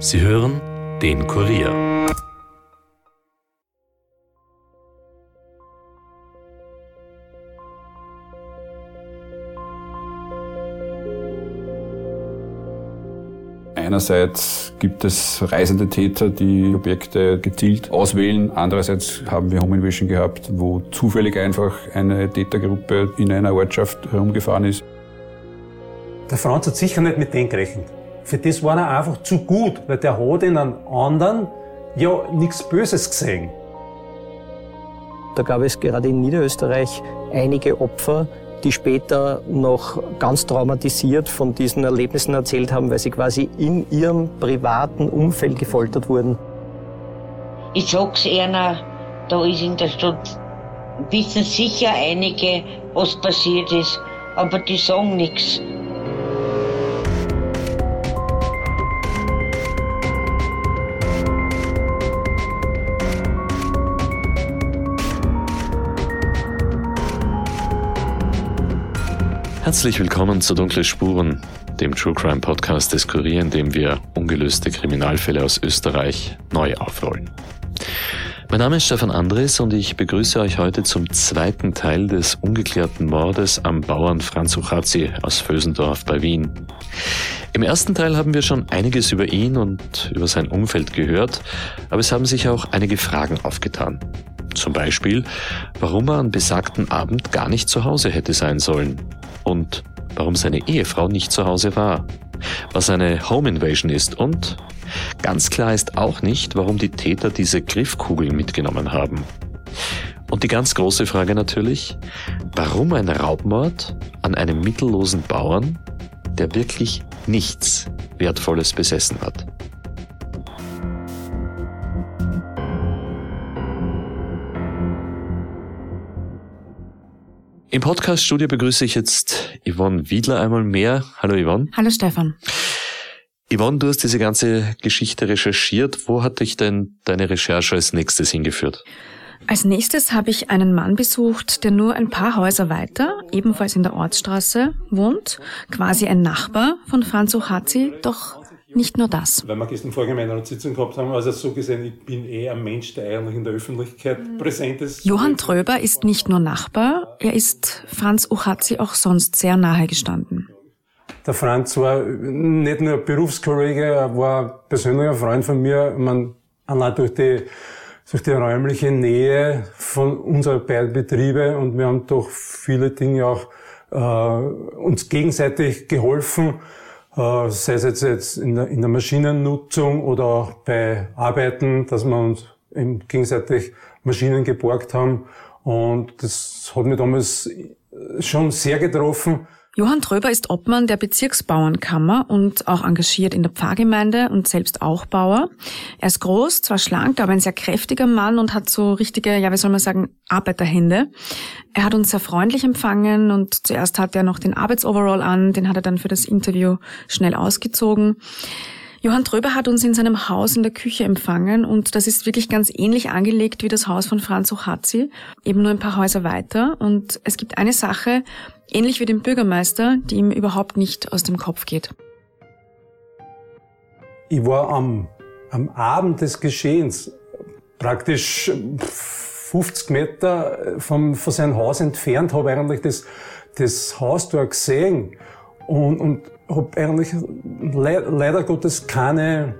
Sie hören den Kurier. Einerseits gibt es reisende Täter, die Objekte gezielt auswählen. Andererseits haben wir Home Invasion gehabt, wo zufällig einfach eine Tätergruppe in einer Ortschaft herumgefahren ist. Der Franz hat sicher nicht mit denen gerechnet. Für das war er einfach zu gut, weil der hat in einem anderen ja nichts Böses gesehen. Da gab es gerade in Niederösterreich einige Opfer, die später noch ganz traumatisiert von diesen Erlebnissen erzählt haben, weil sie quasi in ihrem privaten Umfeld gefoltert wurden. Ich sag's einer, da ist in der Stadt, wissen sicher einige, was passiert ist, aber die sagen nichts. Herzlich willkommen zu Dunkle Spuren, dem True Crime Podcast des Kurier, in dem wir ungelöste Kriminalfälle aus Österreich neu aufrollen. Mein Name ist Stefan Andres und ich begrüße euch heute zum zweiten Teil des ungeklärten Mordes am Bauern Franz Uchazi aus Vösendorf bei Wien. Im ersten Teil haben wir schon einiges über ihn und über sein Umfeld gehört, aber es haben sich auch einige Fragen aufgetan. Zum Beispiel, warum er an besagten Abend gar nicht zu Hause hätte sein sollen und warum seine Ehefrau nicht zu Hause war, was eine Home Invasion ist und ganz klar ist auch nicht, warum die Täter diese Griffkugeln mitgenommen haben. Und die ganz große Frage natürlich, warum ein Raubmord an einem mittellosen Bauern, der wirklich nichts Wertvolles besessen hat. Im Podcast-Studio begrüße ich jetzt Yvonne Wiedler einmal mehr. Hallo Yvonne. Hallo Stefan. Yvonne, du hast diese ganze Geschichte recherchiert. Wo hat dich denn deine Recherche als nächstes hingeführt? Als nächstes habe ich einen Mann besucht, der nur ein paar Häuser weiter, ebenfalls in der Ortsstraße, wohnt, quasi ein Nachbar von Franz Ochazi, doch nicht nur das. Weil wir gestern vorhin in einer Sitzung gehabt haben, also so gesehen, ich bin eh ein Mensch, der eigentlich in der Öffentlichkeit präsent ist. Johann Tröber ist nicht nur Nachbar, er ist Franz Uchazi auch sonst sehr nahe gestanden. Der Franz war nicht nur Berufskollege, er war ein persönlicher Freund von mir. Man, allein durch die, durch die räumliche Nähe von unseren beiden Betriebe und wir haben doch viele Dinge auch äh, uns gegenseitig geholfen äh, sei es jetzt, jetzt in, der, in der Maschinennutzung oder auch bei Arbeiten, dass wir uns gegenseitig Maschinen geborgt haben. Und das hat mich damals schon sehr getroffen. Johann Tröber ist Obmann der Bezirksbauernkammer und auch engagiert in der Pfarrgemeinde und selbst auch Bauer. Er ist groß, zwar schlank, aber ein sehr kräftiger Mann und hat so richtige, ja, wie soll man sagen, Arbeiterhände. Er hat uns sehr freundlich empfangen und zuerst hat er noch den Arbeitsoverall an, den hat er dann für das Interview schnell ausgezogen. Johann Tröber hat uns in seinem Haus in der Küche empfangen und das ist wirklich ganz ähnlich angelegt wie das Haus von Franz Ochazi, eben nur ein paar Häuser weiter. Und es gibt eine Sache, ähnlich wie dem Bürgermeister, die ihm überhaupt nicht aus dem Kopf geht. Ich war am, am Abend des Geschehens praktisch 50 Meter vom, von seinem Haus entfernt, habe eigentlich das, das Haus dort gesehen und, und habe eigentlich le leider Gottes keine,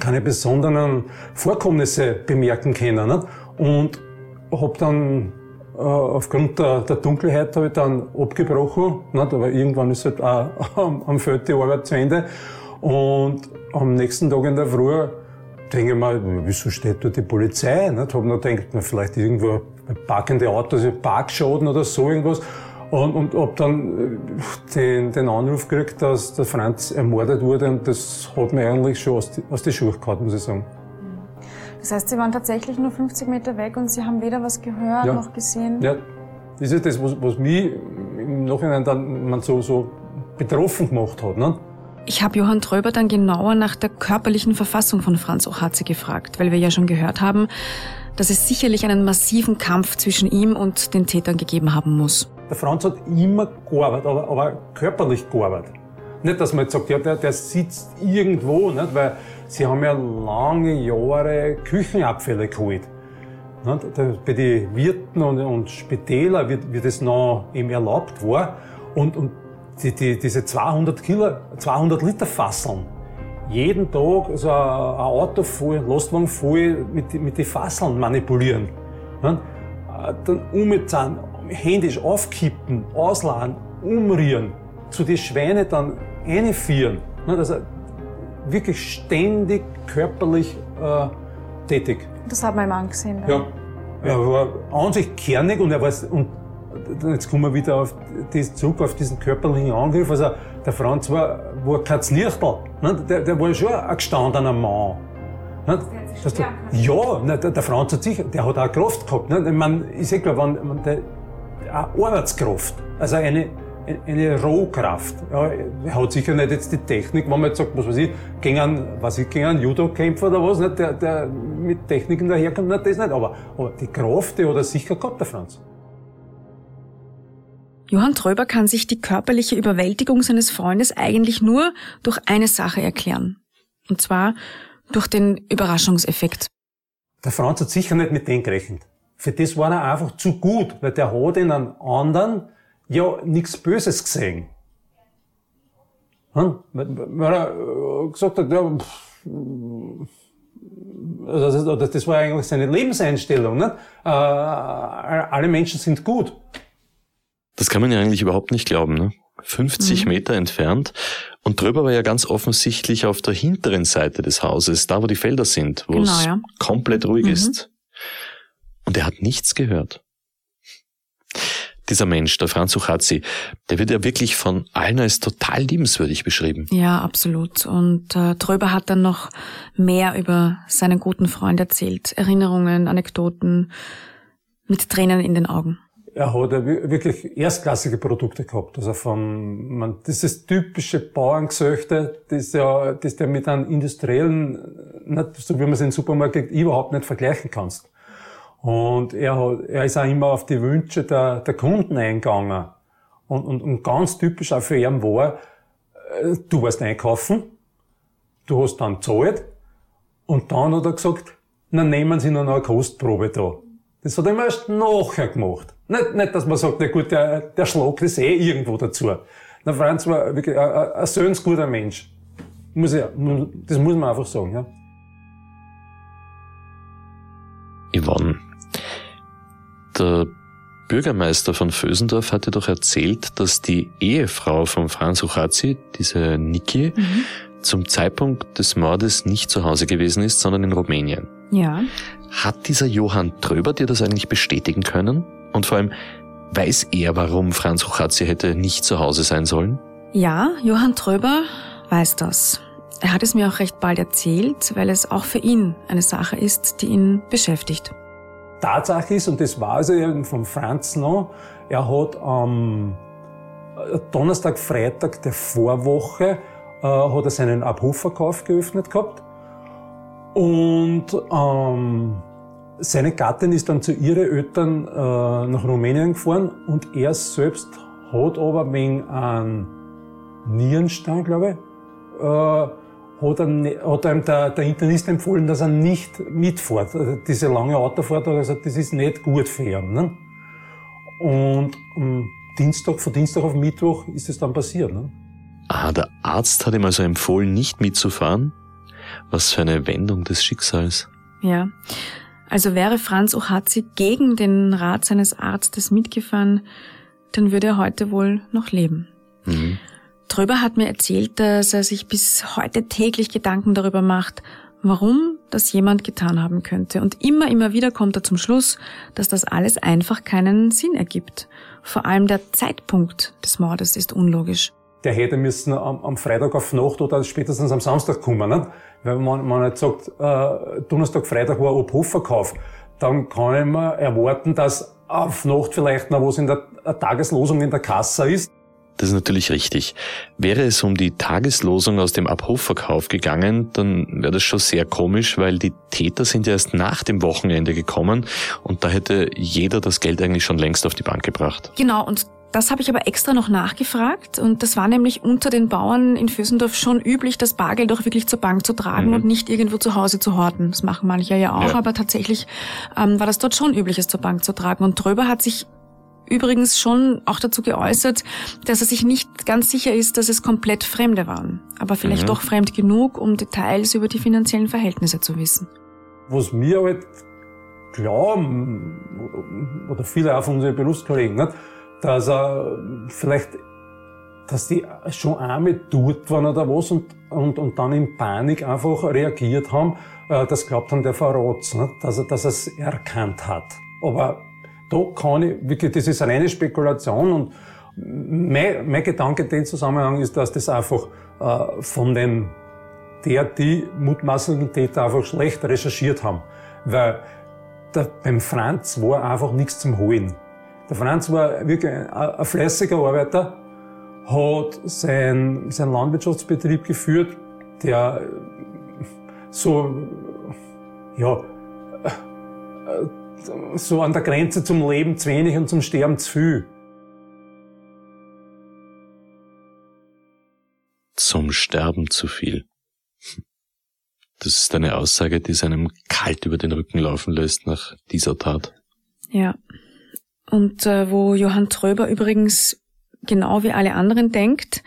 keine besonderen Vorkommnisse bemerken können. Nicht? Und habe dann aufgrund der, der Dunkelheit habe ich dann abgebrochen, nicht? aber irgendwann ist halt auch am, Feld die Arbeit zu Ende. Und am nächsten Tag in der Früh denke ich mir, wieso steht da die Polizei? Nicht? Habe noch gedacht, vielleicht irgendwo parkende Autos, Parkschaden oder so irgendwas. Und, und hab dann äh, den, den Anruf gekriegt, dass der Franz ermordet wurde und das hat mir eigentlich schon aus die, aus die Schuhe gehauen, muss ich sagen. Das heißt, Sie waren tatsächlich nur 50 Meter weg und Sie haben weder was gehört ja. noch gesehen? Ja, das ist das, was, was mich im Nachhinein dann man so, so betroffen gemacht hat. Ne? Ich habe Johann Tröber dann genauer nach der körperlichen Verfassung von Franz Ochaze gefragt, weil wir ja schon gehört haben, dass es sicherlich einen massiven Kampf zwischen ihm und den Tätern gegeben haben muss. Der Franz hat immer gearbeitet, aber, aber körperlich gearbeitet. Nicht, dass man jetzt sagt, ja, der, der sitzt irgendwo, nicht? weil sie haben ja lange Jahre Küchenabfälle geholt. Nicht? Bei den Wirten und, und Spitäler wird, wird das noch eben erlaubt war. Und, und die, die, diese 200 Kilo, 200 Liter Fasseln, jeden Tag so ein, Auto voll, Lastwagen voll mit, mit den Fasseln manipulieren. Nicht? Dann umzahlen, händisch aufkippen, ausladen, umrieren, zu den Schweine dann einführen. Also wirklich ständig körperlich äh, tätig. Das hat mein Mann gesehen. Ja. Er war an sich kernig und er war, und jetzt kommen wir wieder auf das zurück, auf diesen körperlichen Angriff. Also der Franz war, war kein Lichtel. Ne? Der, der war schon ein gestandener Mann. Ne? Das, ja, ne, der, der Franz hat sich, der hat auch Kraft gehabt. Ne? Meine, ich sag klar, wenn, wenn der, eine Arbeitskraft, also eine, eine Rohkraft. Ja, er hat sicher nicht jetzt die Technik, wenn man jetzt sagt, was weiß ich, gegen einen, was ich, gegen einen Judo-Kämpfer oder was, nicht, der, der mit Techniken daherkommt, nicht, das nicht. Aber, aber die Kraft, die hat er sicher gehabt, der Franz. Johann Tröber kann sich die körperliche Überwältigung seines Freundes eigentlich nur durch eine Sache erklären. Und zwar durch den Überraschungseffekt. Der Franz hat sicher nicht mit dem gerechnet. Für das war er einfach zu gut, weil der hat in einem anderen ja nichts Böses gesehen. Hm? Weil er äh, gesagt hat, ja, also das war eigentlich seine Lebenseinstellung. Ne? Alle Menschen sind gut. Das kann man ja eigentlich überhaupt nicht glauben. Ne? 50 mhm. Meter entfernt. Und drüber war ja ganz offensichtlich auf der hinteren Seite des Hauses, da wo die Felder sind, wo genau, es ja. komplett ruhig mhm. ist. Und er hat nichts gehört dieser Mensch, der Franz Uchazzi, der wird ja wirklich von allen als total liebenswürdig beschrieben. Ja, absolut. Und äh, Tröber hat dann noch mehr über seinen guten Freund erzählt. Erinnerungen, Anekdoten, mit Tränen in den Augen. Er hat ja wirklich erstklassige Produkte gehabt. Also von, man, dieses typische Bauerngesöchte, das ja, das ja mit einem industriellen, nicht, so wie man es im Supermarkt kriegt, überhaupt nicht vergleichen kannst. Und er, hat, er ist auch immer auf die Wünsche der, der Kunden eingegangen. Und, und, und ganz typisch auch für ihn war, äh, du warst einkaufen, du hast dann gezahlt und dann hat er gesagt, na nehmen Sie noch eine Kostprobe da. Das hat er erst nachher gemacht. Nicht, nicht dass man sagt, na gut, der, der schlagt das eh irgendwo dazu. Na, Franz war wirklich ein, ein, ein Mensch. Muss ich, das muss man einfach sagen. Ja. Yvonne, der Bürgermeister von Vösendorf hatte doch erzählt, dass die Ehefrau von Franz Uchazi, diese Niki, mhm. zum Zeitpunkt des Mordes nicht zu Hause gewesen ist, sondern in Rumänien. Ja. Hat dieser Johann Tröber dir das eigentlich bestätigen können? Und vor allem, weiß er, warum Franz Uchazi hätte nicht zu Hause sein sollen? Ja, Johann Tröber weiß das. Er hat es mir auch recht bald erzählt, weil es auch für ihn eine Sache ist, die ihn beschäftigt. Tatsache ist, und das weiß ich von Franz noch, er hat am Donnerstag, Freitag der Vorwoche äh, hat er seinen Abhofverkauf geöffnet gehabt. Und ähm, seine Gattin ist dann zu ihren Eltern äh, nach Rumänien gefahren und er selbst hat aber wegen einem Nierenstein, glaube ich, äh, hat, er, ne, hat einem der, der Internist empfohlen, dass er nicht mitfährt. Also diese lange Autofahrt hat er gesagt, das ist nicht gut für ihn. Ne? Und am Dienstag, von Dienstag auf Mittwoch ist es dann passiert. Ne? Ah, der Arzt hat ihm also empfohlen, nicht mitzufahren? Was für eine Wendung des Schicksals. Ja. Also wäre Franz Ochazi gegen den Rat seines Arztes mitgefahren, dann würde er heute wohl noch leben. Mhm. Tröber hat mir erzählt, dass er sich bis heute täglich Gedanken darüber macht, warum das jemand getan haben könnte. Und immer, immer wieder kommt er zum Schluss, dass das alles einfach keinen Sinn ergibt. Vor allem der Zeitpunkt des Mordes ist unlogisch. Der hätte müssen am, am Freitag auf Nacht oder spätestens am Samstag kommen. Nicht? Wenn man, man jetzt sagt, äh, Donnerstag, Freitag war Obhofverkauf, dann kann ich mir erwarten, dass auf Nacht vielleicht noch was in der Tageslosung in der Kasse ist. Das ist natürlich richtig. Wäre es um die Tageslosung aus dem Abhofverkauf gegangen, dann wäre das schon sehr komisch, weil die Täter sind ja erst nach dem Wochenende gekommen und da hätte jeder das Geld eigentlich schon längst auf die Bank gebracht. Genau, und Das habe ich aber extra noch nachgefragt und das war nämlich unter den Bauern in Fösendorf schon üblich, das Bargeld auch wirklich zur Bank zu tragen mhm. und nicht irgendwo zu Hause zu horten. Das machen manche ja auch, ja. aber tatsächlich ähm, war das dort schon üblich, es zur Bank zu tragen. Und Tröber hat sich übrigens schon auch dazu geäußert, dass er sich nicht ganz sicher ist, dass es komplett Fremde waren, aber vielleicht mhm. doch fremd genug, um Details über die finanziellen Verhältnisse zu wissen. Was mir halt glauben, oder viele auch von unseren Berufskollegen, nicht, dass er vielleicht, dass die schon einmal dort waren oder was und, und, und dann in Panik einfach reagiert haben, äh, das glaubt haben, der verrat's, nicht, dass er, dass er es erkannt hat. Aber da kann ich, wirklich, das ist eine reine Spekulation und mein, mein Gedanke in dem Zusammenhang ist, dass das einfach äh, von den, der, die mutmaßlichen Täter einfach schlecht recherchiert haben. Weil der, beim Franz war einfach nichts zum Holen. Der Franz war wirklich ein, ein fleißiger Arbeiter, hat sein, sein Landwirtschaftsbetrieb geführt, der so, ja, so an der Grenze zum Leben zu wenig und zum Sterben zu viel. Zum Sterben zu viel. Das ist eine Aussage, die seinem kalt über den Rücken laufen lässt nach dieser Tat. Ja. Und äh, wo Johann Tröber übrigens genau wie alle anderen denkt,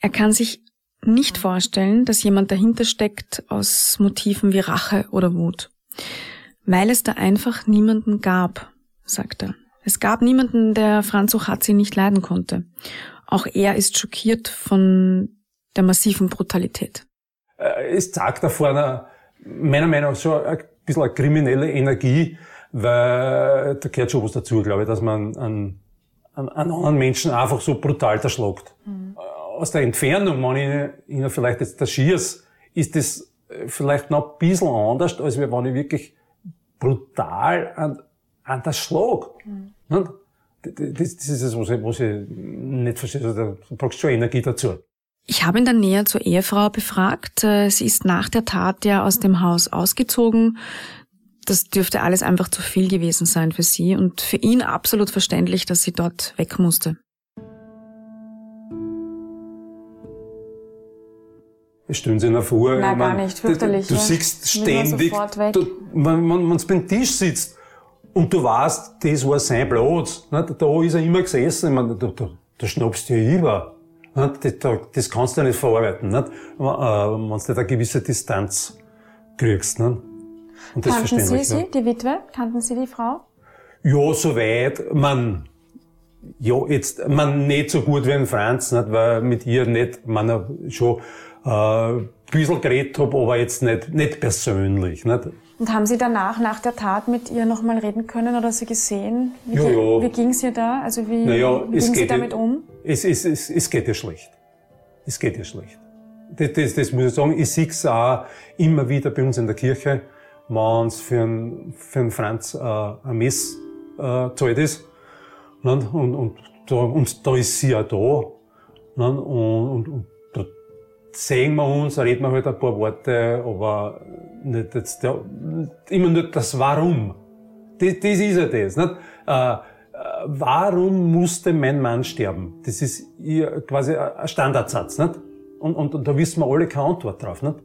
er kann sich nicht vorstellen, dass jemand dahinter steckt aus Motiven wie Rache oder Wut. Weil es da einfach niemanden gab, sagt er. Es gab niemanden, der Franz Ochatzi nicht leiden konnte. Auch er ist schockiert von der massiven Brutalität. Äh, es zeigt da vorne meiner Meinung nach schon ein bisschen eine kriminelle Energie, weil da gehört schon was dazu, glaube ich, dass man einen, einen anderen Menschen einfach so brutal erschlagt. Mhm. Aus der Entfernung, wenn ich Ihnen vielleicht jetzt das schieß, ist das vielleicht noch ein bisschen anders, als wenn ich wirklich brutal an, an der Schlag. Mhm. Das, das ist es, was ich, was ich nicht verstehe. Also, da brauchst du schon Energie dazu. Ich habe ihn dann näher zur Ehefrau befragt. Äh, sie ist nach der Tat ja aus dem Haus ausgezogen. Das dürfte alles einfach zu viel gewesen sein für sie und für ihn absolut verständlich, dass sie dort weg musste. Stellen Sie sich vor. Nein, gar nicht, fürchterlich. Du, du siehst ständig, du, wenn, wenn du beim Tisch sitzt und du weißt, das war sein Platz, ne, da ist er immer gesessen, meine, da, da, da schnappst du ja über. Ne, das, das kannst du ja nicht verarbeiten, nicht? Äh, wenn du nicht eine gewisse Distanz kriegst. Ne? Und das Kannten Sie sie, die Witwe? Kannten Sie die Frau? Ja, soweit. Man, ja, jetzt, man nicht so gut wie ein Franz, nicht? weil mit ihr nicht, man schon ein bisschen geredet habe, aber jetzt nicht, nicht persönlich. Nicht? Und haben Sie danach, nach der Tat, mit ihr nochmal reden können oder sie gesehen? Wie, ja, ja. wie ging es ihr da? Also wie, naja, wie ging sie damit um? Es, es, es, es geht ihr schlecht. Es geht ihr schlecht. Das, das, das muss ich sagen. Ich sehe es auch immer wieder bei uns in der Kirche, wenn es für einen, für einen Franz äh, ein Mess äh, zahlt ist. Und, und, und, da, und da ist sie ja da. Und, und, und sehen wir uns, reden wir halt ein paar Worte, aber nicht jetzt der, immer nur das Warum. Das, das ist ja das. Nicht? Äh, äh, warum musste mein Mann sterben? Das ist quasi ein Standardsatz. Nicht? Und, und, und da wissen wir alle keine Antwort drauf. Nicht?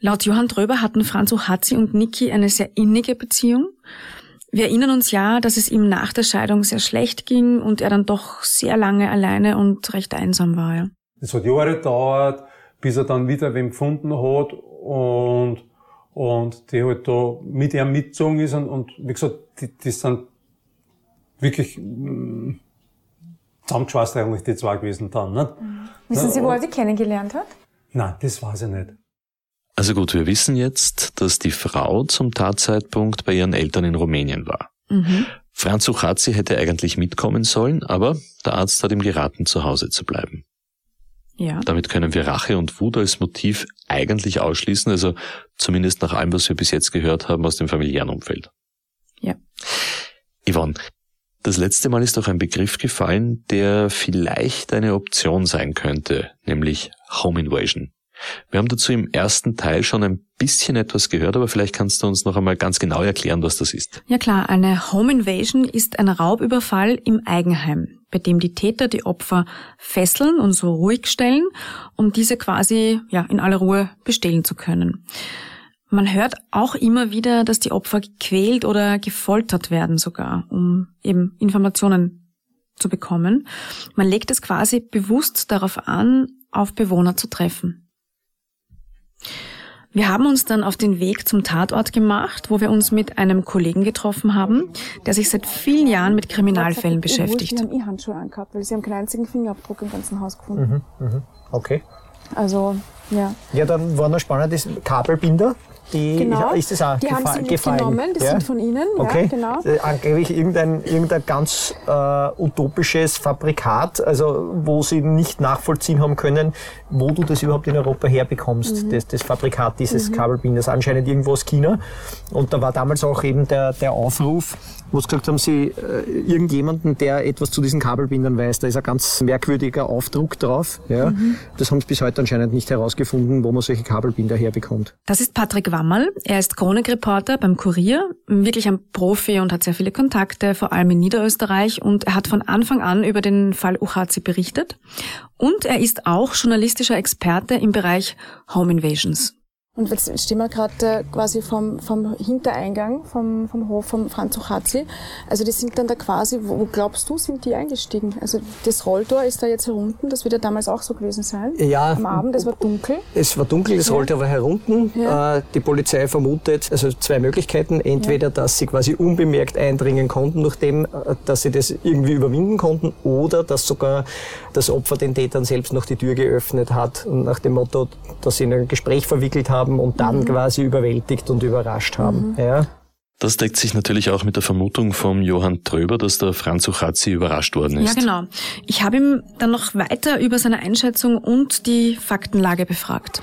Laut Johann Dröber hatten Franz Ohatzi und Niki eine sehr innige Beziehung. Wir erinnern uns ja, dass es ihm nach der Scheidung sehr schlecht ging und er dann doch sehr lange alleine und recht einsam war. Ja. Es hat Jahre gedauert, bis er dann wieder wem gefunden hat und, und die halt da mit ihm mitgezogen ist und, und wie gesagt, die, die sind wirklich mh, zusammengeschweißt eigentlich die zwei gewesen dann. Nicht? Mhm. Wissen Sie, wo er die kennengelernt hat? Nein, das weiß ich nicht. Also gut, wir wissen jetzt, dass die Frau zum Tatzeitpunkt bei ihren Eltern in Rumänien war. Mhm. Franz Uchazzi hätte eigentlich mitkommen sollen, aber der Arzt hat ihm geraten, zu Hause zu bleiben. Ja. Damit können wir Rache und Wut als Motiv eigentlich ausschließen, also zumindest nach allem, was wir bis jetzt gehört haben aus dem familiären Umfeld. Ja. Yvonne, das letzte Mal ist auch ein Begriff gefallen, der vielleicht eine Option sein könnte, nämlich Home Invasion. Wir haben dazu im ersten Teil schon ein bisschen etwas gehört, aber vielleicht kannst du uns noch einmal ganz genau erklären, was das ist. Ja klar, eine Home Invasion ist ein Raubüberfall im Eigenheim, bei dem die Täter die Opfer fesseln und so ruhig stellen, um diese quasi ja in aller Ruhe bestehlen zu können. Man hört auch immer wieder, dass die Opfer gequält oder gefoltert werden sogar, um eben Informationen zu bekommen. Man legt es quasi bewusst darauf an, auf Bewohner zu treffen. Wir haben uns dann auf den Weg zum Tatort gemacht, wo wir uns mit einem Kollegen getroffen haben, der sich seit vielen Jahren mit Kriminalfällen beschäftigt. Sie haben E-Handschuhe angehabt, weil sie haben keinen einzigen Fingerabdruck im ganzen Haus gefunden. Mhm, mh. Okay. Also, ja. Ja, dann war noch spannend, das Kabelbinder. Die, Genau. Ist das auch Die haben sie gefallen? mitgenommen, das ja? sind von Ihnen, Okay. ja, genau. Äh, Angeblich irgendein, irgendein ganz äh, utopisches Fabrikat, also wo sie nicht nachvollziehen haben können, wo du das überhaupt in Europa herbekommst, Mhm. das, das Fabrikat dieses Kabelbinders, anscheinend irgendwo aus China. Und da war damals auch eben der, der Aufruf, wo sie gesagt haben, sie äh, irgendjemanden, der etwas zu diesen Kabelbindern weiß, da ist ein ganz merkwürdiger Aufdruck drauf. Ja. Mhm. Das haben sie bis heute anscheinend nicht herausgefunden, wo man solche Kabelbinder herbekommt. Das ist Patrick Wammerl. Er ist Chronikreporter beim Kurier, wirklich ein Profi und hat sehr viele Kontakte, vor allem in Niederösterreich. Und er hat von Anfang an über den Fall Uchazi berichtet. Und er ist auch journalistischer Experte im Bereich Home Invasions. Und jetzt stehen wir gerade äh, quasi vom, vom Hintereingang vom, vom Hof vom Franz Uchazi. Also die sind dann da quasi, wo, glaubst du, sind die eingestiegen? Also das Rolltor ist da jetzt herunten, das wird ja damals auch so gewesen sein. Ja. Am Abend, es war dunkel. Es war dunkel, es rollte aber herunten. Ja. Äh, Die Polizei vermutet, also zwei Möglichkeiten. Entweder, dass sie quasi unbemerkt eindringen konnten, nachdem, äh, dass sie das irgendwie überwinden konnten, oder dass sogar das Opfer den Tätern selbst noch die Tür geöffnet hat, nach dem Motto, dass sie in ein Gespräch verwickelt haben und dann quasi überwältigt und überrascht haben. Ja. Das deckt sich natürlich auch mit der Vermutung vom Johann Tröber, dass der Franz Uchazi überrascht worden Ja, ist. genau. Ich habe ihn dann noch weiter über seine Einschätzung und die Faktenlage befragt.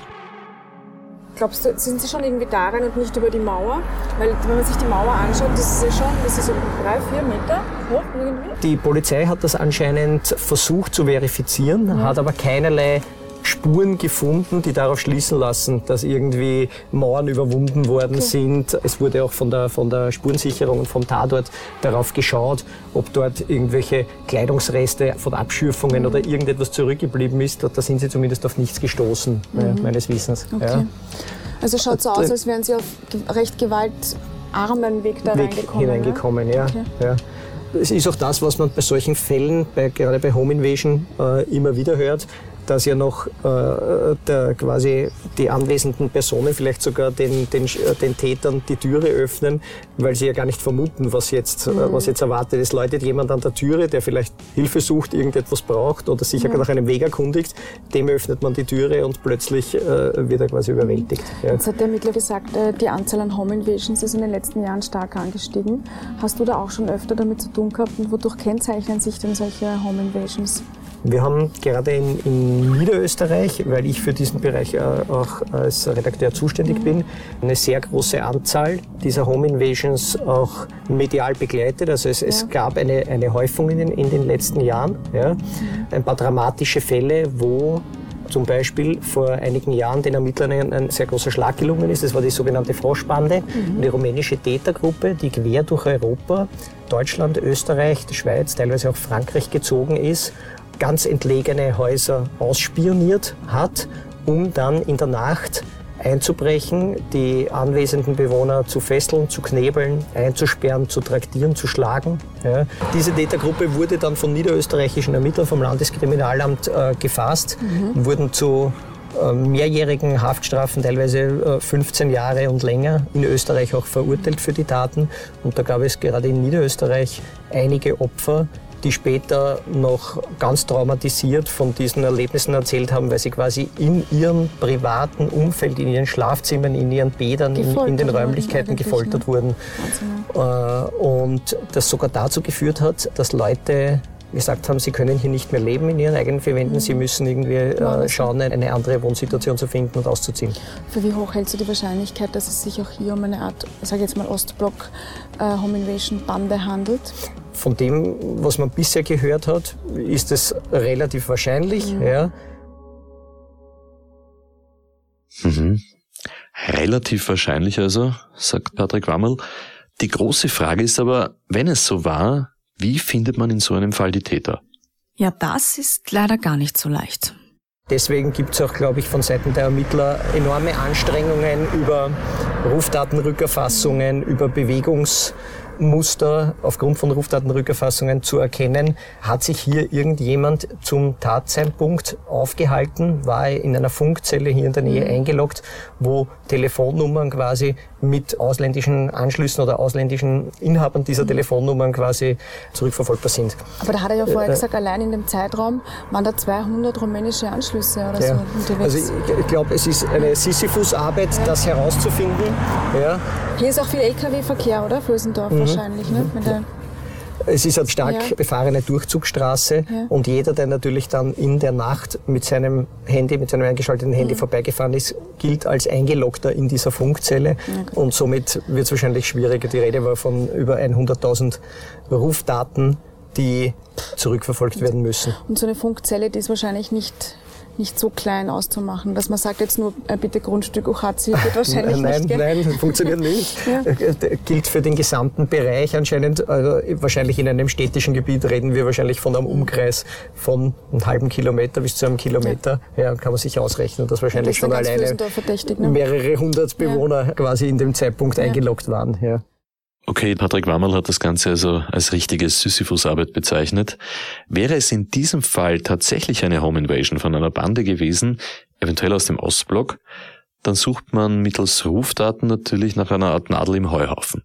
Glaubst du, sind sie schon irgendwie da rein und nicht über die Mauer? Weil wenn man sich die Mauer anschaut, das ist ja schon, das ist so drei, vier Meter hoch irgendwie. Die Polizei hat das anscheinend versucht zu verifizieren, hat aber keinerlei Spuren gefunden, die darauf schließen lassen, dass irgendwie Mauern überwunden worden sind. Es wurde auch von der, von der Spurensicherung und vom Tatort darauf geschaut, ob dort irgendwelche Kleidungsreste von Abschürfungen oder irgendetwas zurückgeblieben ist. Da sind sie zumindest auf nichts gestoßen, äh, meines Wissens. Okay. Ja. Also schaut so aus, als wären sie auf recht gewaltarmen Weg da Weg reingekommen. ne? hineingekommen, ja. Okay. ja. Es ist auch das, was man bei solchen Fällen, bei, gerade bei Home Invasion, äh, immer wieder hört, dass ja noch äh, der, quasi die anwesenden Personen vielleicht sogar den, den, den Tätern die Türe öffnen, weil sie ja gar nicht vermuten, was jetzt, äh, was jetzt erwartet. Es läutet jemand an der Türe, der vielleicht Hilfe sucht, irgendetwas braucht oder sich nach einem Weg erkundigt, dem öffnet man die Türe und plötzlich äh, wird er quasi überwältigt. Ja. Jetzt hat der Ermittler gesagt, äh, die Anzahl an Home Invasions ist in den letzten Jahren stark angestiegen. Hast du da auch schon öfter damit zu tun gehabt und wodurch kennzeichnen sich denn solche Home Invasions? Wir haben gerade in, in Niederösterreich, weil ich für diesen Bereich äh, auch als Redakteur zuständig bin, eine sehr große Anzahl dieser Home Invasions auch medial begleitet. Also es, es gab eine, eine Häufung in den, in den letzten Jahren. Ja. Ein paar dramatische Fälle, wo zum Beispiel vor einigen Jahren den Ermittlern ein, ein sehr großer Schlag gelungen ist. Das war die sogenannte Froschbande, eine rumänische Tätergruppe, die quer durch Europa, Deutschland, Österreich, die Schweiz, teilweise auch Frankreich gezogen ist, ganz entlegene Häuser ausspioniert hat, um dann in der Nacht einzubrechen, die anwesenden Bewohner zu fesseln, zu knebeln, einzusperren, zu traktieren, zu schlagen. Ja. Diese Tätergruppe wurde dann von niederösterreichischen Ermittlern vom Landeskriminalamt äh, gefasst, wurden zu äh, mehrjährigen Haftstrafen, teilweise äh, 15 Jahre und länger, in Österreich auch verurteilt für die Taten. Und da gab es gerade in Niederösterreich einige Opfer, die später noch ganz traumatisiert von diesen Erlebnissen erzählt haben, weil sie quasi in ihrem privaten Umfeld, in ihren Schlafzimmern, in ihren Bädern, in, in den Räumlichkeiten gefoltert wurden. Äh, und das sogar dazu geführt hat, dass Leute gesagt haben, sie können hier nicht mehr leben in ihren eigenen vier Wänden, sie müssen irgendwie äh, schauen, eine andere Wohnsituation zu finden und auszuziehen. Für wie hoch hältst du die Wahrscheinlichkeit, dass es sich auch hier um eine Art, sage jetzt mal Ostblock äh, Home Invasion Bande handelt? Von dem, was man bisher gehört hat, ist es relativ wahrscheinlich. Ja. Mhm. Relativ wahrscheinlich also, sagt Patrick Wammel. Die große Frage ist aber, wenn es so war, wie findet man in so einem Fall die Täter? Ja, das ist leider gar nicht so leicht. Deswegen gibt es auch, glaube ich, von Seiten der Ermittler enorme Anstrengungen über Rufdatenrückerfassungen, über Bewegungs- Muster aufgrund von Rufdatenrückerfassungen zu erkennen. Hat sich hier irgendjemand zum Tatzeitpunkt aufgehalten? War er in einer Funkzelle hier in der Nähe mhm. eingeloggt, wo Telefonnummern quasi mit ausländischen Anschlüssen oder ausländischen Inhabern dieser mhm. Telefonnummern quasi zurückverfolgbar sind? Aber da hat er ja vorher äh, gesagt, allein in dem Zeitraum waren da 200 rumänische Anschlüsse oder ja. so unterwegs. Also ich, ich glaube, es ist eine Sisyphus-Arbeit, ja. das herauszufinden. Ja. Hier ist auch viel Lkw-Verkehr, oder? Flösendorf mhm wahrscheinlich, ne? Mit der es ist eine stark ja. befahrene Durchzugsstraße ja. und jeder, der natürlich dann in der Nacht mit seinem Handy, mit seinem eingeschalteten Handy mhm. vorbeigefahren ist, gilt als eingeloggter in dieser Funkzelle okay. und somit wird es wahrscheinlich schwieriger. Die Rede war von über 100.000 Rufdaten, die zurückverfolgt werden müssen. Und so eine Funkzelle, die ist wahrscheinlich nicht nicht so klein auszumachen, dass man sagt, jetzt nur äh, bitte Grundstück Uchazi, geht wahrscheinlich nein, nicht. Nein, nein, funktioniert nicht. ja. Äh, gilt für den gesamten Bereich anscheinend, also wahrscheinlich in einem städtischen Gebiet reden wir wahrscheinlich von einem Umkreis von einem halben Kilometer bis zu einem Kilometer. Ja, ja kann man sich ausrechnen, dass wahrscheinlich schon alleine ne? mehrere hundert Bewohner quasi in dem Zeitpunkt eingeloggt waren. Ja. Okay, Patrick Wammerl hat das Ganze also als richtige Sisyphus-Arbeit bezeichnet. Wäre es in diesem Fall tatsächlich eine Home Invasion von einer Bande gewesen, eventuell aus dem Ostblock, dann sucht man mittels Rufdaten natürlich nach einer Art Nadel im Heuhaufen.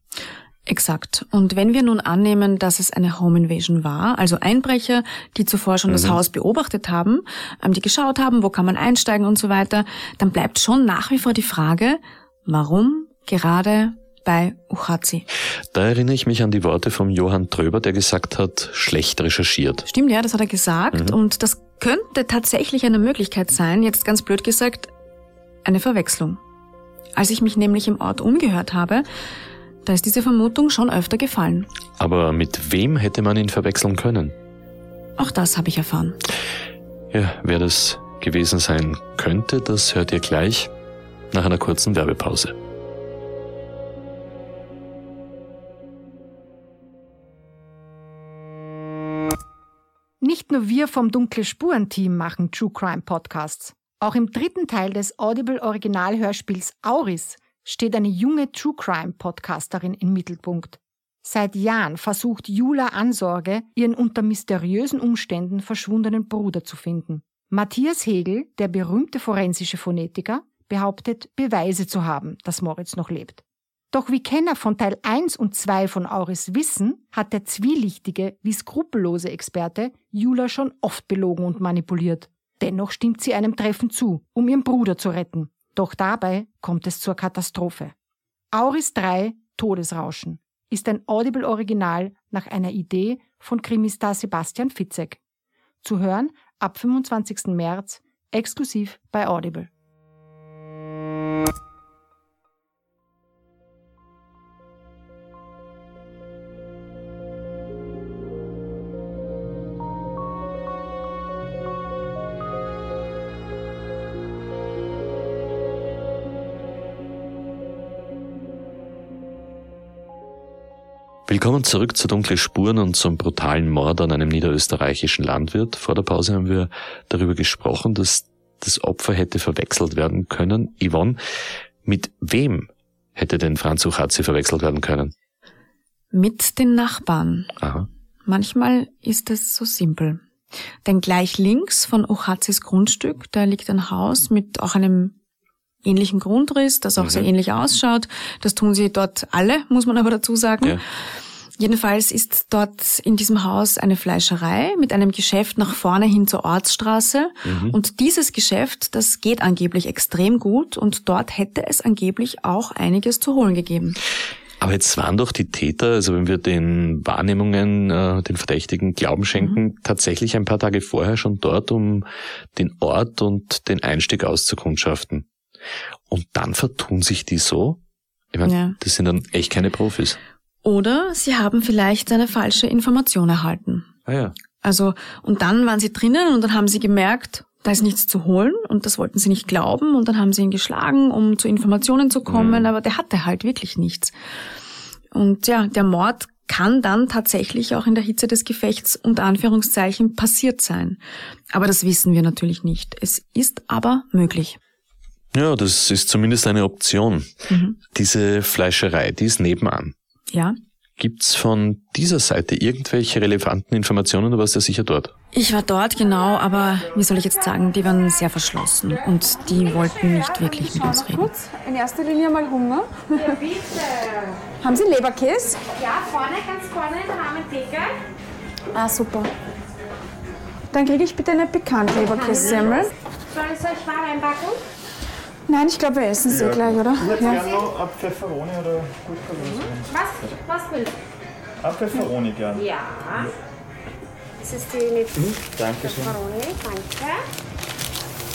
Exakt. Und wenn wir nun annehmen, dass es eine Home Invasion war, also Einbrecher, die zuvor schon mhm. das Haus beobachtet haben, ähm, die geschaut haben, wo kann man einsteigen und so weiter, dann bleibt schon nach wie vor die Frage, warum gerade bei Uchazi. Da erinnere ich mich an die Worte von Johann Tröber, der gesagt hat, schlecht recherchiert. Stimmt, ja, das hat er gesagt. Mhm. Und das könnte tatsächlich eine Möglichkeit sein, jetzt ganz blöd gesagt, eine Verwechslung. Als ich mich nämlich im Ort umgehört habe, da ist diese Vermutung schon öfter gefallen. Aber mit wem hätte man ihn verwechseln können? Auch das habe ich erfahren. Ja, wer das gewesen sein könnte, das hört ihr gleich nach einer kurzen Werbepause. Nicht nur wir vom Dunkle Spuren Team machen True Crime Podcasts. Auch im dritten Teil des Audible Originalhörspiels Auris steht eine junge True Crime Podcasterin im Mittelpunkt. Seit Jahren versucht Jula Ansorge, ihren unter mysteriösen Umständen verschwundenen Bruder zu finden. Matthias Hegel, der berühmte forensische Phonetiker, behauptet, Beweise zu haben, dass Moritz noch lebt. Doch wie Kenner von Teil 1 und 2 von Auris wissen, hat der zwielichtige wie skrupellose Experte Jula schon oft belogen und manipuliert. Dennoch stimmt sie einem Treffen zu, um ihren Bruder zu retten. Doch dabei kommt es zur Katastrophe. Auris 3 Todesrauschen ist ein Audible-Original nach einer Idee von Krimistar Sebastian Fitzek. Zu hören ab 25. März exklusiv bei Audible. Willkommen zurück zu Dunkle Spuren und zum brutalen Mord an einem niederösterreichischen Landwirt. Vor der Pause haben wir darüber gesprochen, dass das Opfer hätte verwechselt werden können. Yvonne, mit wem hätte denn Franz Uchatzi verwechselt werden können? Mit den Nachbarn. Aha. Manchmal ist es so simpel. Denn gleich links von Uchatzis Grundstück, da liegt ein Haus mit auch einem ähnlichen Grundriss, das auch mhm. sehr ähnlich ausschaut. Das tun sie dort alle, muss man aber dazu sagen. Ja. Jedenfalls ist dort in diesem Haus eine Fleischerei mit einem Geschäft nach vorne hin zur Ortsstraße. Mhm. Und dieses Geschäft, das geht angeblich extrem gut und dort hätte es angeblich auch einiges zu holen gegeben. Aber jetzt waren doch die Täter, also wenn wir den Wahrnehmungen, äh, den Verdächtigen Glauben schenken, mhm. tatsächlich ein paar Tage vorher schon dort, um den Ort und den Einstieg auszukundschaften. Und dann vertun sich die so? Ich meine, ja. das sind dann echt keine Profis. Oder sie haben vielleicht eine falsche Information erhalten. Ah ja. Also, und dann waren sie drinnen und dann haben sie gemerkt, da ist nichts zu holen und das wollten sie nicht glauben und dann haben sie ihn geschlagen, um zu Informationen zu kommen, mhm. aber der hatte halt wirklich nichts. Und ja, der Mord kann dann tatsächlich auch in der Hitze des Gefechts unter Anführungszeichen passiert sein. Aber das wissen wir natürlich nicht. Es ist aber möglich. Ja, das ist zumindest eine Option. Mhm. Diese Fleischerei, die ist nebenan. Ja. Gibt's von dieser Seite irgendwelche relevanten Informationen? Du warst ja sicher dort. Ich war dort, genau, aber wie soll ich jetzt sagen, die waren sehr verschlossen und die wollten nicht wirklich mit uns reden. Kurz, in erster Linie mal Hunger. Ja, bitte. Haben Sie Leberkäse? Ja, vorne, ganz vorne in der Rahmentheke. Ah, super. Dann kriege ich bitte eine pikante Leberkässemmel. Soll ich euch warm einpacken? Nein, ich glaube, wir essen sie ja. gleich, oder? Ich hätte ja. gerne noch eine Pfefferoni oder Gurkensoße. Was? Was willst du? Eine Pfefferoni gern. Ja. Das ist die mit mhm. Danke Pfefferoni. Danke.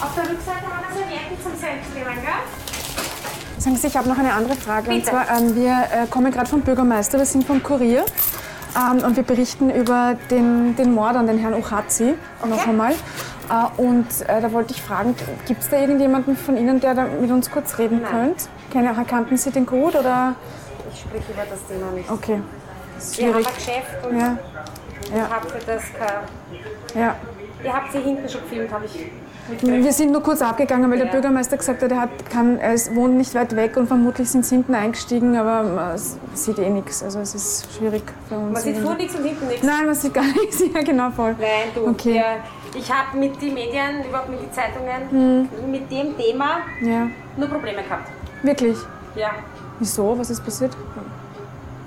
Auf der Rückseite haben wir Servietten zum Selbstnehmen, gell? Sagen Sie, ich habe noch eine andere Frage. Bitte. Und zwar, ähm, wir äh, kommen gerade vom Bürgermeister, wir sind vom Kurier. Ähm, und wir berichten über den, den Mord an den Herrn Ochazi okay. noch einmal. Äh, und äh, da wollte ich fragen, gibt es da irgendjemanden von Ihnen, der da mit uns kurz reden könnte? Kannten Sie den gut oder? Ich spreche über das Thema nicht. Okay. Wir haben ein Geschäft und ja. Ja. ich habe für das kein... Ja. Ihr habt sie hinten schon gefilmt, habe ich wir sind nur kurz abgegangen, weil ja. der Bürgermeister gesagt hat, er, hat, kann, er wohnt nicht weit weg und vermutlich sind sie hinten eingestiegen, aber man sieht eh nichts. Also es ist schwierig für uns. Man sieht vor nichts und hinten nichts? Nein, man sieht gar nichts. Ja, genau, voll. Nein, du. Okay. Ja, ich habe mit den Medien, überhaupt mit den Zeitungen, hm. mit dem Thema ja. nur Probleme gehabt. Wirklich? Ja. Wieso? Was ist passiert?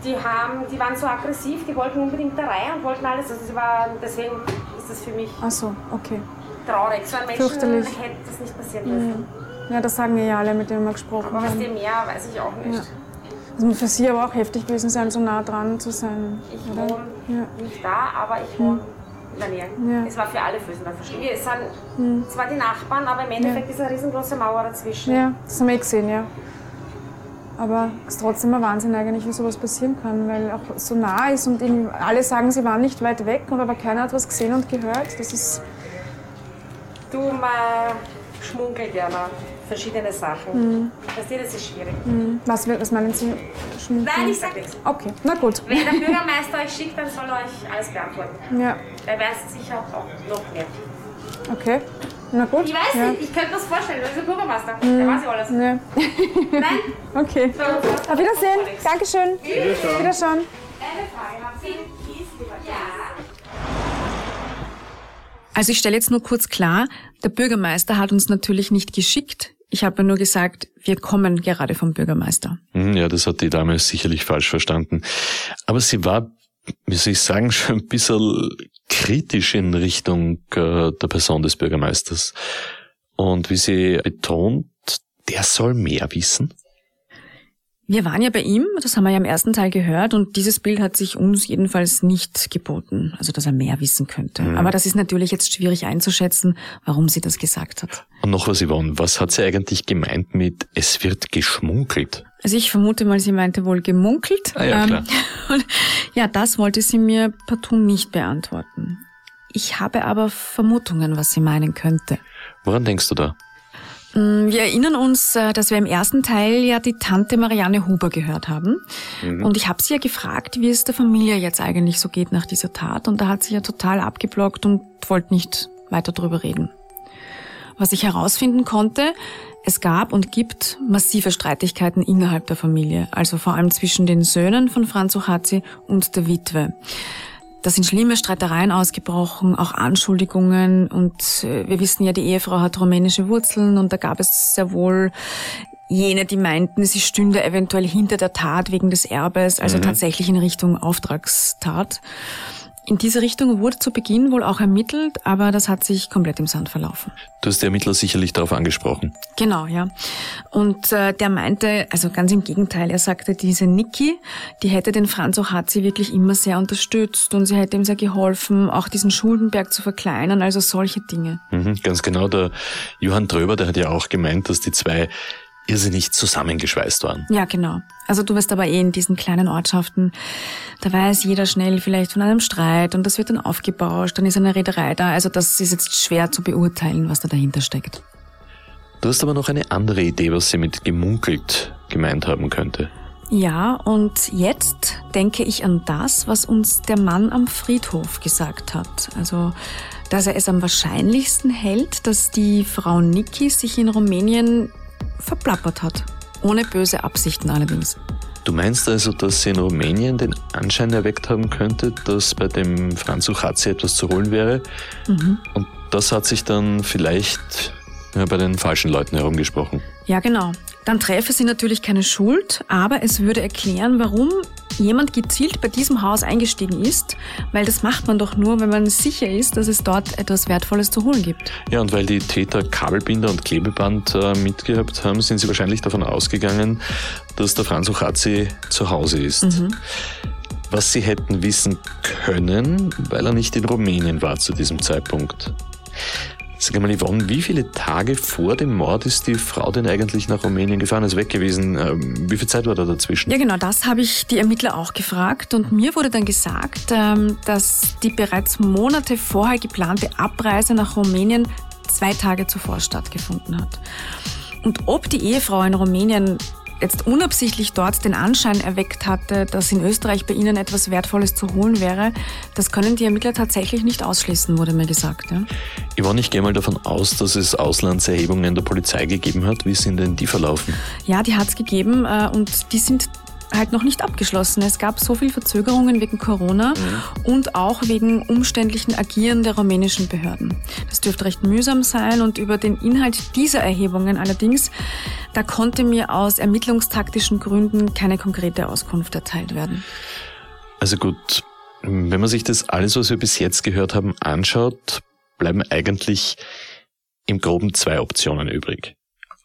Die, haben, die waren so aggressiv, die wollten unbedingt da rein und wollten alles. Also waren, deswegen ist das für mich. Ach so, okay traurig. So ein Menschen hätte das nicht passieren dürfen. Ja, das sagen ja alle, mit denen wir gesprochen aber haben. Aber was dem mehr, weiß ich auch nicht. Ja. Es muss für Sie aber auch heftig gewesen sein, so nah dran zu sein. Ich wohne ja. nicht da, aber ich wohne hm. Nähe. Ja. Es war für alle Füßen dann verstehen. Wir sind hm. zwar die Nachbarn, aber im Endeffekt ist eine riesengroße Mauer dazwischen. Ja, das haben wir eh gesehen, ja. Aber es ist trotzdem ein Wahnsinn eigentlich, wie sowas passieren kann, weil auch so nah ist und alle sagen, sie waren nicht weit weg, aber keiner hat was gesehen und gehört. Das ist Du, man schmunkelt ja noch verschiedene Sachen. Mhm. Das, das ist schwierig. Mhm. Was, was meinen Sie? Schmunkeln? Nein, ich sag nichts. Okay, na gut. Wenn der Bürgermeister euch schickt, dann soll er euch alles beantworten. Ja. Er weiß sicher auch noch mehr. Okay. Na gut. Ich weiß ja. nicht, ich könnte mir das vorstellen, bist der Bürgermeister. Mhm. Der weiß ja alles. Ja. Nein? Okay. So, Auf Wiedersehen. Dankeschön. Wiederschauen. Wiederschauen. Eine Frage, haben Sie Ja. Also ich stelle jetzt nur kurz klar, der Bürgermeister hat uns natürlich nicht geschickt. Ich habe nur gesagt, wir kommen gerade vom Bürgermeister. Hm, ja, das hat die Dame sicherlich falsch verstanden. Aber sie war, wie soll ich sagen, schon ein bisschen kritisch in Richtung äh, der Person des Bürgermeisters. Und wie sie betont, der soll mehr wissen. Wir waren ja bei ihm, das haben wir ja im ersten Teil gehört, und dieses Bild hat sich uns jedenfalls nicht geboten, also dass er mehr wissen könnte. Mhm. Aber das ist natürlich jetzt schwierig einzuschätzen, warum sie das gesagt hat. Und noch was, Yvonne, was hat sie eigentlich gemeint mit es wird geschmunkelt? Also ich vermute mal, sie meinte wohl gemunkelt. Ah, ja, klar. Ähm, ja, das wollte sie mir partout nicht beantworten. Ich habe aber Vermutungen, was sie meinen könnte. Woran denkst du da? Mm, wir erinnern uns, äh, dass wir im ersten Teil ja die Tante Marianne Huber gehört haben. Mhm. Und ich habe sie ja gefragt, wie es der Familie jetzt eigentlich so geht nach dieser Tat. Und da hat sie ja total abgeblockt und wollte nicht weiter drüber reden. Was ich herausfinden konnte, es gab und gibt massive Streitigkeiten innerhalb der Familie, also vor allem zwischen den Söhnen von Franz Ochazi und der Witwe. Da sind schlimme Streitereien ausgebrochen, auch Anschuldigungen und äh, wir wissen ja, die Ehefrau hat rumänische Wurzeln und da gab es sehr wohl jene, die meinten, sie stünde eventuell hinter der Tat wegen des Erbes, also mhm. tatsächlich in Richtung Auftragstat. In diese Richtung wurde zu Beginn wohl auch ermittelt, aber das hat sich komplett im Sand verlaufen. Du hast die Ermittler sicherlich darauf angesprochen. Genau, ja. Und äh, der meinte, also ganz im Gegenteil, er sagte, diese Niki, die hätte den Franz Ochazi wirklich immer sehr unterstützt und sie hätte ihm sehr geholfen, auch diesen Schuldenberg zu verkleinern, also solche Dinge. Mhm, ganz genau, der Johann Tröber, der hat ja auch gemeint, dass die zwei irrsinnig zusammengeschweißt waren. Ja, genau. Also du wirst aber eh in diesen kleinen Ortschaften, da weiß jeder schnell vielleicht von einem Streit und das wird dann aufgebauscht, dann ist eine Reederei da. Also das ist jetzt schwer zu beurteilen, was da dahinter steckt. Du hast aber noch eine andere Idee, was sie mit gemunkelt gemeint haben könnte. Ja, und jetzt denke ich an das, was uns der Mann am Friedhof gesagt hat. Also, dass er es am wahrscheinlichsten hält, dass die Frau Niki sich in Rumänien verplappert hat. Ohne böse Absichten allerdings. Du meinst also, dass sie in Rumänien den Anschein erweckt haben könnte, dass bei dem Franz Uchatzi etwas zu holen wäre? Mhm. Und das hat sich dann vielleicht ja, bei den falschen Leuten herumgesprochen. Ja, genau. Dann träfe sie natürlich keine Schuld, aber es würde erklären, warum jemand gezielt bei diesem Haus eingestiegen ist, weil das macht man doch nur, wenn man sicher ist, dass es dort etwas Wertvolles zu holen gibt. Ja, und weil die Täter Kabelbinder und Klebeband äh, mitgehabt haben, sind sie wahrscheinlich davon ausgegangen, dass der Franz Uchazzi zu Hause ist. Mhm. Was sie hätten wissen können, weil er nicht in Rumänien war zu diesem Zeitpunkt. Sag mal, Yvonne, wie viele Tage vor dem Mord ist die Frau denn eigentlich nach Rumänien gefahren, ist weg gewesen? Ähm, wie viel Zeit war da dazwischen? Ja, genau, das habe ich die Ermittler auch gefragt. Und mir wurde dann gesagt, ähm, dass die bereits Monate vorher geplante Abreise nach Rumänien zwei Tage zuvor stattgefunden hat. Und ob die Ehefrau in Rumänien jetzt unabsichtlich dort den Anschein erweckt hatte, dass in Österreich bei ihnen etwas Wertvolles zu holen wäre, das können die Ermittler tatsächlich nicht ausschließen, wurde mir gesagt. Ja. Yvonne, ich gehe mal davon aus, dass es Auslandserhebungen der Polizei gegeben hat. Wie sind denn die verlaufen? Ja, die hat es gegeben äh, und die sind halt noch nicht abgeschlossen. Es gab so viel Verzögerungen wegen Corona mhm. und auch wegen umständlichen Agieren der rumänischen Behörden. Das dürfte recht mühsam sein und über den Inhalt dieser Erhebungen allerdings, da konnte mir aus ermittlungstaktischen Gründen keine konkrete Auskunft erteilt werden. Also gut, wenn man sich das alles, was wir bis jetzt gehört haben, anschaut, bleiben eigentlich im Groben zwei Optionen übrig.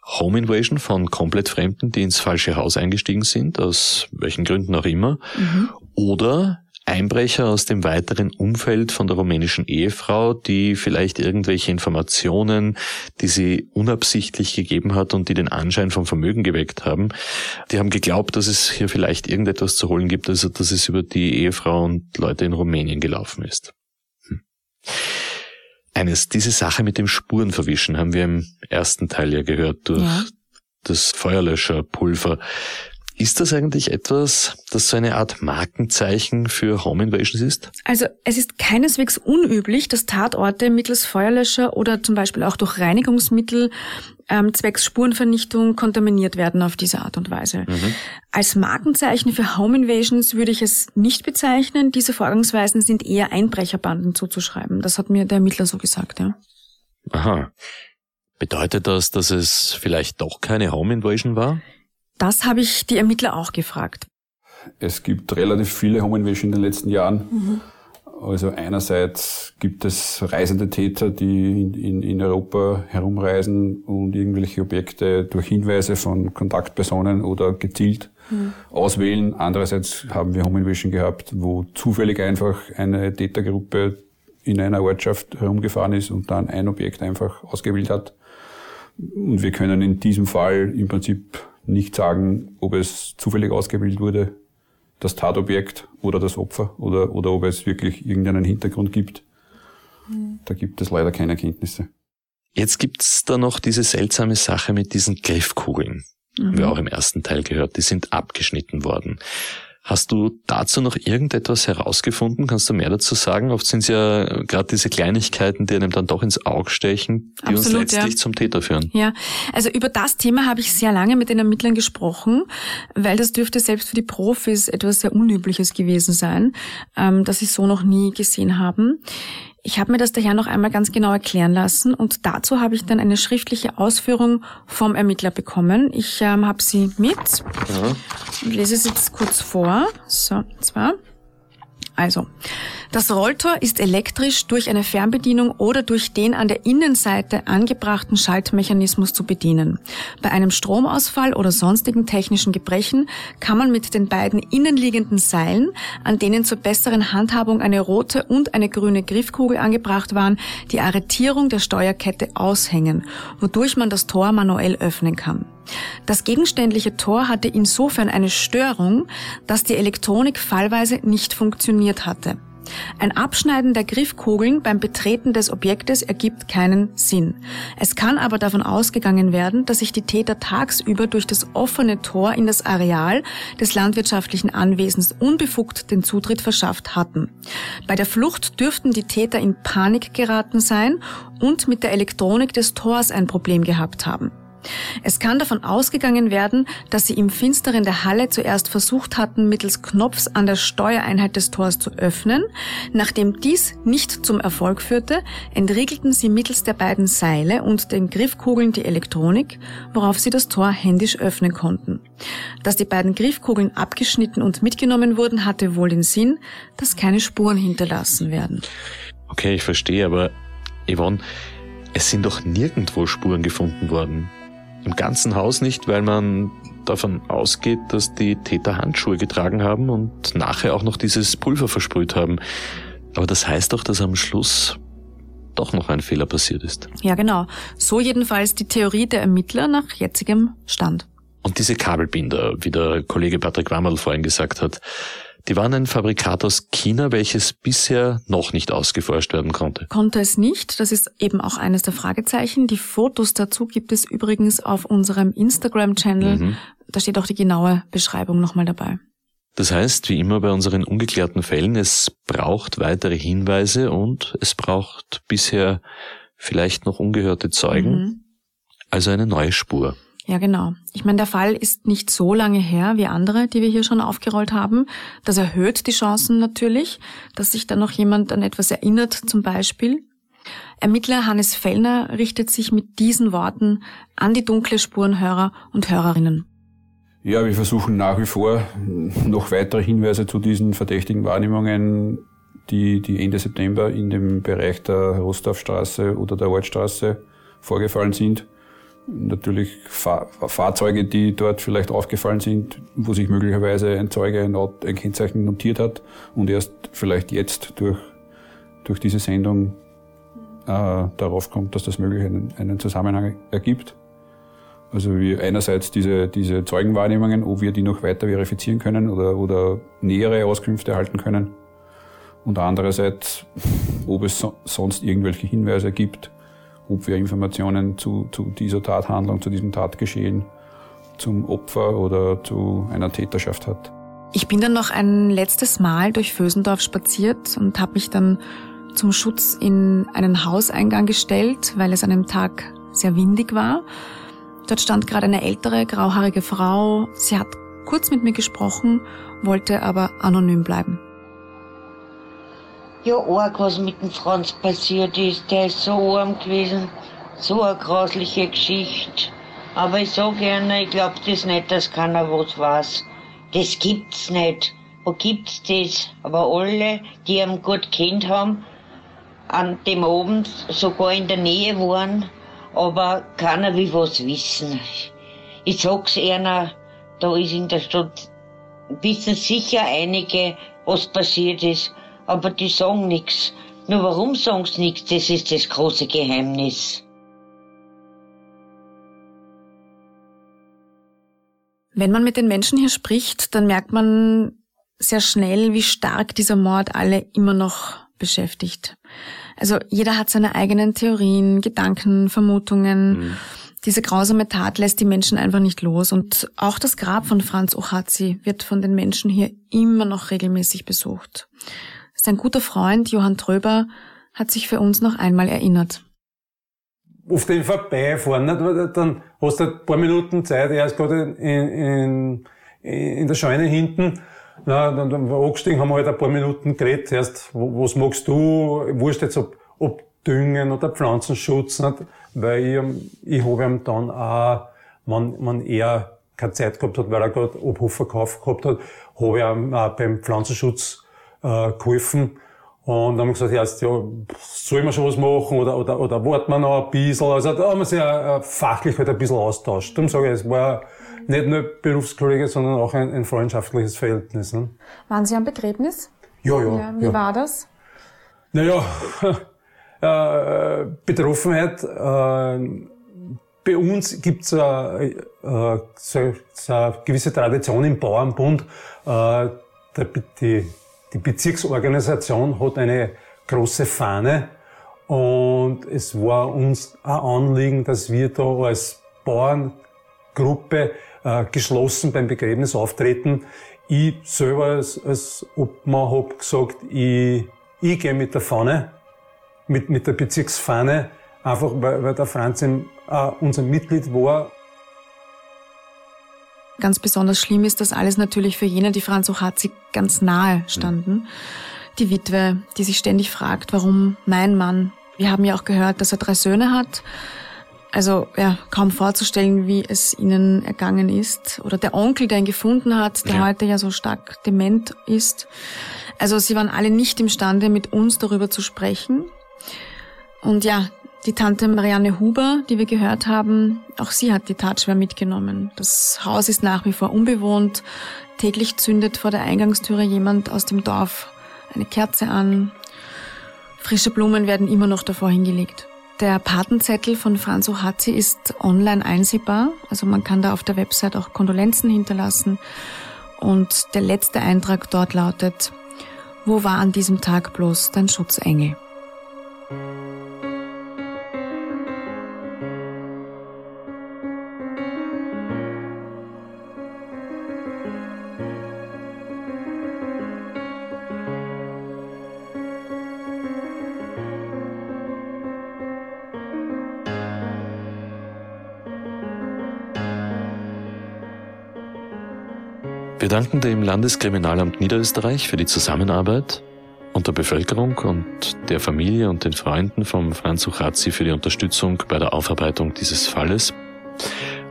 Home Invasion von komplett Fremden, die ins falsche Haus eingestiegen sind, aus welchen Gründen auch immer, mhm. oder Einbrecher aus dem weiteren Umfeld von der rumänischen Ehefrau, die vielleicht irgendwelche Informationen, die sie unabsichtlich gegeben hat und die den Anschein von Vermögen geweckt haben, die haben geglaubt, dass es hier vielleicht irgendetwas zu holen gibt, also dass es über die Ehefrau und Leute in Rumänien gelaufen ist. Hm. Eines, diese Sache mit dem Spurenverwischen haben wir im ersten Teil ja gehört durch ja. das Feuerlöscherpulver. Ist das eigentlich etwas, das so eine Art Markenzeichen für Home Invasions ist? Also es ist keineswegs unüblich, dass Tatorte mittels Feuerlöscher oder zum Beispiel auch durch Reinigungsmittel ähm, zwecks Spurenvernichtung kontaminiert werden auf diese Art und Weise. Mhm. Als Markenzeichen für Home Invasions würde ich es nicht bezeichnen. Diese Vorgangsweisen sind eher Einbrecherbanden zuzuschreiben. Das hat mir der Ermittler so gesagt, ja. Aha. Bedeutet das, dass es vielleicht doch keine Home Invasion war? Das habe ich die Ermittler auch gefragt. Es gibt relativ viele Home Invasions in den letzten Jahren. Mhm. Also einerseits gibt es reisende Täter, die in, in, in, Europa herumreisen und irgendwelche Objekte durch Hinweise von Kontaktpersonen oder gezielt mhm. auswählen. Andererseits haben wir Home Invasion gehabt, wo zufällig einfach eine Tätergruppe in einer Ortschaft herumgefahren ist und dann ein Objekt einfach ausgewählt hat. Und wir können in diesem Fall im Prinzip nicht sagen, ob es zufällig ausgewählt wurde das Tatobjekt oder das Opfer oder, oder ob es wirklich irgendeinen Hintergrund gibt. Mhm. Da gibt es leider keine Erkenntnisse. Jetzt gibt's da noch diese seltsame Sache mit diesen Griffkugeln. Mhm. Haben wir auch im ersten Teil gehört. Die sind abgeschnitten worden. Hast du dazu noch irgendetwas herausgefunden? Kannst du mehr dazu sagen? Oft sind es ja gerade diese Kleinigkeiten, die einem dann doch ins Auge stechen, die Absolut, uns letztlich ja. zum Täter führen. Ja, also über das Thema habe ich sehr lange mit den Ermittlern gesprochen, weil das dürfte selbst für die Profis etwas sehr Unübliches gewesen sein, ähm, das sie so noch nie gesehen haben. Ich habe mir das daher noch einmal ganz genau erklären lassen und dazu habe ich dann eine schriftliche Ausführung vom Ermittler bekommen. Ich ähm, habe sie mit ja. und lese es jetzt kurz vor. So, zwar. Also, das Rolltor ist elektrisch durch eine Fernbedienung oder durch den an der Innenseite angebrachten Schaltmechanismus zu bedienen. Bei einem Stromausfall oder sonstigen technischen Gebrechen kann man mit den beiden innenliegenden Seilen, an denen zur besseren Handhabung eine rote und eine grüne Griffkugel angebracht waren, die Arretierung der Steuerkette aushängen, wodurch man das Tor manuell öffnen kann. Das gegenständliche Tor hatte insofern eine Störung, dass die Elektronik fallweise nicht funktioniert hatte. Ein Abschneiden der Griffkugeln beim Betreten des Objektes ergibt keinen Sinn. Es kann aber davon ausgegangen werden, dass sich die Täter tagsüber durch das offene Tor in das Areal des landwirtschaftlichen Anwesens unbefugt den Zutritt verschafft hatten. Bei der Flucht dürften die Täter in Panik geraten sein und mit der Elektronik des Tors ein Problem gehabt haben. Es kann davon ausgegangen werden, dass sie im Finsteren der Halle zuerst versucht hatten, mittels Knopfs an der Steuereinheit des Tors zu öffnen. Nachdem dies nicht zum Erfolg führte, entriegelten sie mittels der beiden Seile und den Griffkugeln die Elektronik, worauf sie das Tor händisch öffnen konnten. Dass die beiden Griffkugeln abgeschnitten und mitgenommen wurden, hatte wohl den Sinn, dass keine Spuren hinterlassen werden. Okay, ich verstehe, aber Yvonne, es sind doch nirgendwo Spuren gefunden worden. Im ganzen Haus nicht, weil man davon ausgeht, dass die Täter Handschuhe getragen haben und nachher auch noch dieses Pulver versprüht haben. Aber das heißt doch, dass am Schluss doch noch ein Fehler passiert ist. Ja, genau. So jedenfalls die Theorie der Ermittler nach jetzigem Stand. Und diese Kabelbinder, wie der Kollege Patrick Wammerl vorhin gesagt hat, die waren ein Fabrikat aus China, welches bisher noch nicht ausgeforscht werden konnte. Konnte es nicht. Das ist eben auch eines der Fragezeichen. Die Fotos dazu gibt es übrigens auf unserem Instagram-Channel. Mhm. Da steht auch die genaue Beschreibung nochmal dabei. Das heißt, wie immer bei unseren ungeklärten Fällen, es braucht weitere Hinweise und es braucht bisher vielleicht noch ungehörte Zeugen, mhm. also eine neue Spur. Ja, genau. Ich meine, der Fall ist nicht so lange her wie andere, die wir hier schon aufgerollt haben. Das erhöht die Chancen natürlich, dass sich da noch jemand an etwas erinnert, zum Beispiel. Ermittler Hannes Fellner richtet sich mit diesen Worten an die dunkle Spurenhörer und Hörerinnen. Ja, wir versuchen nach wie vor noch weitere Hinweise zu diesen verdächtigen Wahrnehmungen, die, die Ende September in dem Bereich der Rostorfstraße oder der Waldstraße vorgefallen sind natürlich Fahr Fahrzeuge, die dort vielleicht aufgefallen sind, wo sich möglicherweise ein Zeuge ein, ein Kennzeichen notiert hat und erst vielleicht jetzt durch, durch diese Sendung äh, darauf kommt, dass das möglich einen, einen Zusammenhang ergibt. Also wir einerseits diese, diese Zeugenwahrnehmungen, ob wir die noch weiter verifizieren können oder, oder nähere Auskünfte erhalten können. Und andererseits, ob es so, sonst irgendwelche Hinweise gibt, Informationen zu, zu dieser Tathandlung, zu diesem Tatgeschehen, zum Opfer oder zu einer Täterschaft hat. Ich bin dann noch ein letztes Mal durch Vösendorf spaziert und habe mich dann zum Schutz in einen Hauseingang gestellt, weil es an einem Tag sehr windig war. Dort stand gerade eine ältere, grauhaarige Frau. Sie hat kurz mit mir gesprochen, wollte aber anonym bleiben ja arg, was mit dem Franz passiert ist. Der ist so arm gewesen. So eine grausliche Geschichte. Aber ich sag gerne, ich glaub das nicht, dass keiner was weiß. Das gibt's nicht. Wo gibt's das? Aber alle, die ihn gut kennt haben, an dem Abend sogar in der Nähe waren, aber keiner will was wissen. Ich sag's einer, da ist in der Stadt, wissen sicher einige, was passiert ist aber die sagen nichts. Nur warum sagen sie nichts, das ist das große Geheimnis. Wenn man mit den Menschen hier spricht, dann merkt man sehr schnell, wie stark dieser Mord alle immer noch beschäftigt. Also jeder hat seine eigenen Theorien, Gedanken, Vermutungen. Mhm. Diese grausame Tat lässt die Menschen einfach nicht los. Und auch das Grab von Franz Ochazi wird von den Menschen hier immer noch regelmäßig besucht. Sein guter Freund Johann Tröber hat sich für uns noch einmal erinnert. Auf den vorbeifahren, nicht? dann hast du ein paar Minuten Zeit, er ist gerade in, in, in der Scheune hinten, na, dann, dann angestiegen, haben wir halt ein paar Minuten geredet, erst, was magst du, wurscht jetzt, ob, ob Düngen oder Pflanzenschutz, nicht? weil ich, ich habe ihm dann auch, wenn, wenn er keine Zeit gehabt hat, weil er gerade Obhofverkauf gehabt hat, habe ich ihm auch beim Pflanzenschutz äh, geholfen. Und dann haben wir gesagt, erst, ja, soll man schon was machen oder, oder, oder warten wir noch ein bisschen? Also da haben wir sich äh, fachlich halt ein bisschen austauscht. Darum sage ich, es war nicht nur Berufskollege, sondern auch ein, ein freundschaftliches Verhältnis. Ne? Waren Sie am Begräbnis? Ja, ja. ja wie ja. war das? Naja, äh, Betroffenheit, äh, bei uns gibt es äh, äh, so, so eine gewisse Tradition im Bauernbund. Äh, die, die Bezirksorganisation hat eine große Fahne und es war uns ein Anliegen, dass wir da als Bauerngruppe äh, geschlossen beim Begräbnis auftreten. Ich selber als, als Obmann hab gesagt, ich, ich gehe mit der Fahne, mit, mit der Bezirksfahne, einfach weil, weil der Franz äh, unser Mitglied war. Ganz besonders schlimm ist das alles natürlich für jene, die Franz Ochatzi ganz nahe standen. Die Witwe, die sich ständig fragt, warum mein Mann. Wir haben ja auch gehört, dass er drei Söhne hat. Also ja, kaum vorzustellen, wie es ihnen ergangen ist. Oder der Onkel, der ihn gefunden hat, der ja. heute ja so stark dement ist. Also sie waren alle nicht imstande, mit uns darüber zu sprechen. Und ja, die Tante Marianne Huber, die wir gehört haben, auch sie hat die Tat schwer mitgenommen. Das Haus ist nach wie vor unbewohnt. Täglich zündet vor der Eingangstüre jemand aus dem Dorf eine Kerze an. Frische Blumen werden immer noch davor hingelegt. Der Patenzettel von Franz Ohatzi ist online einsehbar. Also man kann da auf der Website auch Kondolenzen hinterlassen. Und der letzte Eintrag dort lautet, wo war an diesem Tag bloß dein Schutzengel? Wir danken dem Landeskriminalamt Niederösterreich für die Zusammenarbeit und der Bevölkerung und der Familie und den Freunden vom Franz Uchazzi für die Unterstützung bei der Aufarbeitung dieses Falles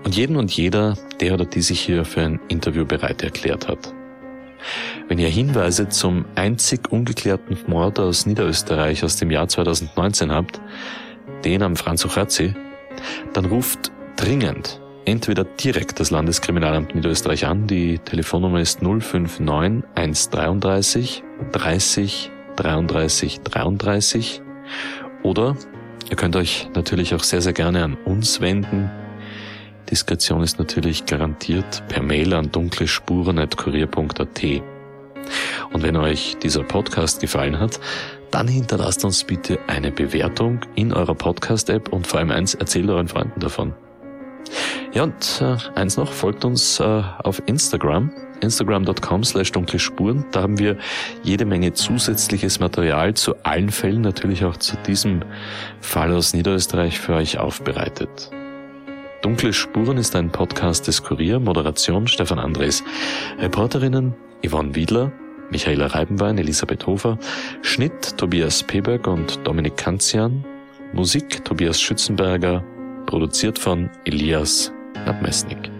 und jeden und jeder, der oder die sich hier für ein Interview bereit erklärt hat. Wenn ihr Hinweise zum einzig ungeklärten Mord aus Niederösterreich aus dem Jahr 2019 habt, den am Franz Uchazzi, dann ruft dringend entweder direkt das Landeskriminalamt Niederösterreich an. Die Telefonnummer ist 059 133 30 33 33 oder ihr könnt euch natürlich auch sehr, sehr gerne an uns wenden. Diskretion ist natürlich garantiert per Mail an dunklespuren.kurier.at. Und wenn euch dieser Podcast gefallen hat, dann hinterlasst uns bitte eine Bewertung in eurer Podcast-App und vor allem eins, erzählt euren Freunden davon. Ja, und äh, eins noch, folgt uns äh, auf Instagram, instagram.com slash dunkle Spuren. Da haben wir jede Menge zusätzliches Material zu allen Fällen, natürlich auch zu diesem Fall aus Niederösterreich für euch aufbereitet. Dunkle Spuren ist ein Podcast des Kurier, Moderation Stefan Andres, Reporterinnen Yvonne Wiedler, Michaela Reibenwein, Elisabeth Hofer, Schnitt Tobias Peberg und Dominik Kanzian, Musik Tobias Schützenberger, produziert von Elias Nabmesnik.